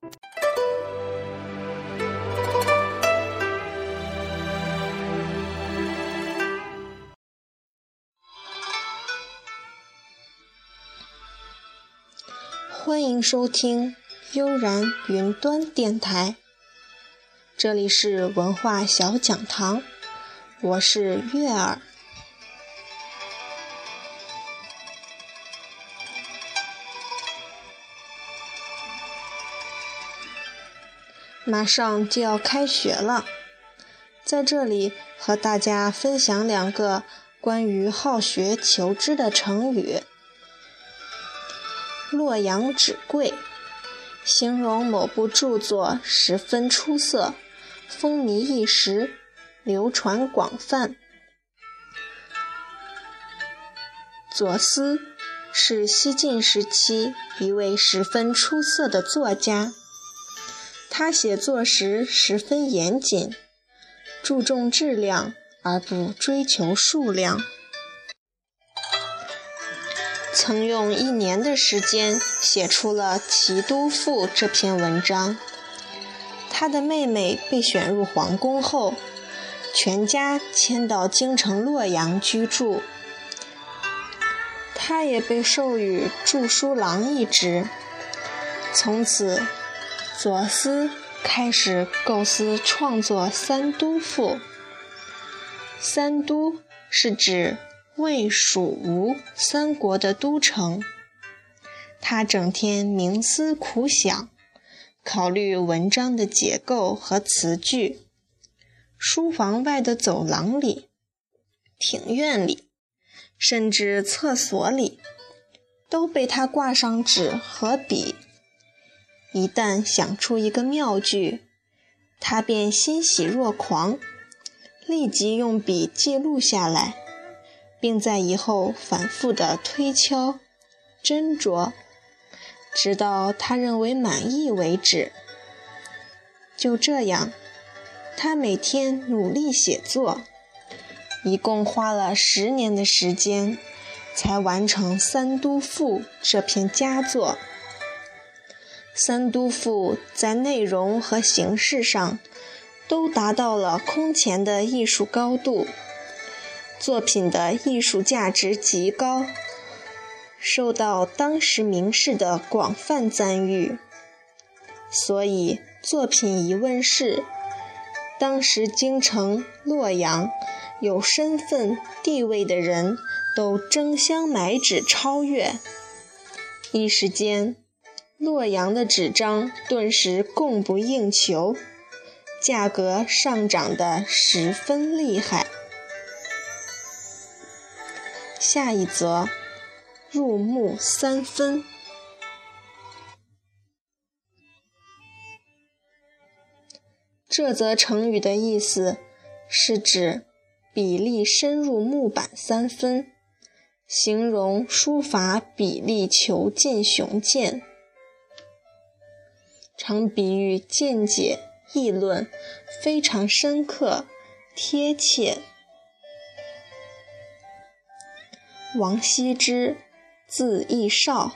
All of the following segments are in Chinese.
欢迎收听悠然云端电台，这里是文化小讲堂，我是月儿。马上就要开学了，在这里和大家分享两个关于好学求知的成语。洛阳纸贵，形容某部著作十分出色，风靡一时，流传广泛。左思是西晋时期一位十分出色的作家，他写作时十分严谨，注重质量而不追求数量。曾用一年的时间写出了《齐都赋》这篇文章。他的妹妹被选入皇宫后，全家迁到京城洛阳居住。他也被授予著书郎一职。从此，左思开始构思创作《三都赋》。三都是指。魏、蜀、吴三国的都城，他整天冥思苦想，考虑文章的结构和词句。书房外的走廊里、庭院里，甚至厕所里，都被他挂上纸和笔。一旦想出一个妙句，他便欣喜若狂，立即用笔记录下来。并在以后反复的推敲、斟酌，直到他认为满意为止。就这样，他每天努力写作，一共花了十年的时间，才完成《三都赋》这篇佳作。《三都赋》在内容和形式上，都达到了空前的艺术高度。作品的艺术价值极高，受到当时名士的广泛赞誉。所以作品一问世，当时京城洛阳有身份地位的人都争相买纸抄阅，一时间，洛阳的纸张顿时供不应求，价格上涨得十分厉害。下一则，入木三分。这则成语的意思是指笔力深入木板三分，形容书法笔力遒劲雄健，常比喻见解议论非常深刻贴切。王羲之，字逸少，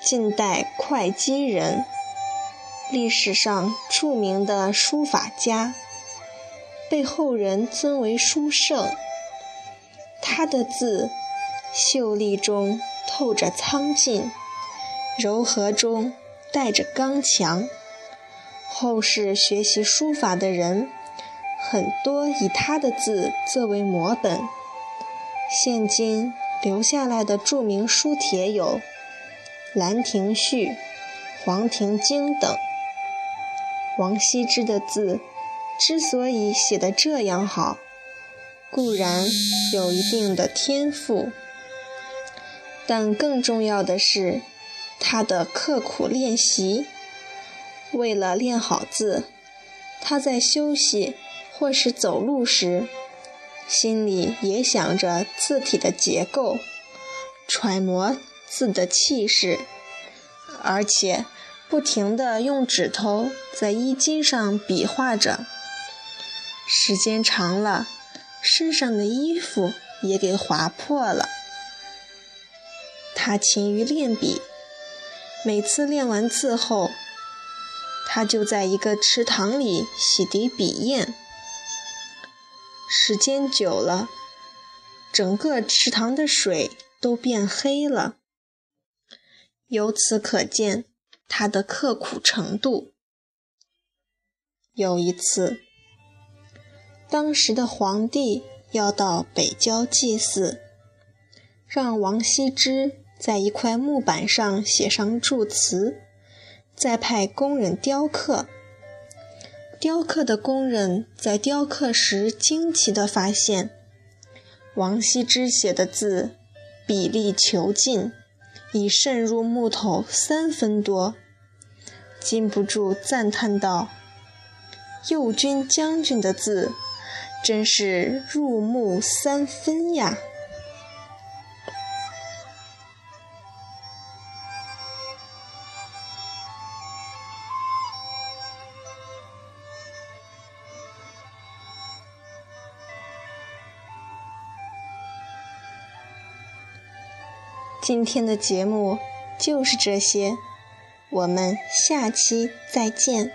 晋代会稽人，历史上著名的书法家，被后人尊为书圣。他的字秀丽中透着苍劲，柔和中带着刚强。后世学习书法的人，很多以他的字作为摹本。现今留下来的著名书帖有《兰亭序》《黄庭经》等。王羲之的字之所以写得这样好，固然有一定的天赋，但更重要的是他的刻苦练习。为了练好字，他在休息或是走路时。心里也想着字体的结构，揣摩字的气势，而且不停地用指头在衣襟上比划着。时间长了，身上的衣服也给划破了。他勤于练笔，每次练完字后，他就在一个池塘里洗涤笔砚。时间久了，整个池塘的水都变黑了。由此可见他的刻苦程度。有一次，当时的皇帝要到北郊祭祀，让王羲之在一块木板上写上祝词，再派工人雕刻。雕刻的工人在雕刻时，惊奇地发现，王羲之写的字比例遒劲，已渗入木头三分多，禁不住赞叹道：“右军将军的字，真是入木三分呀！”今天的节目就是这些，我们下期再见。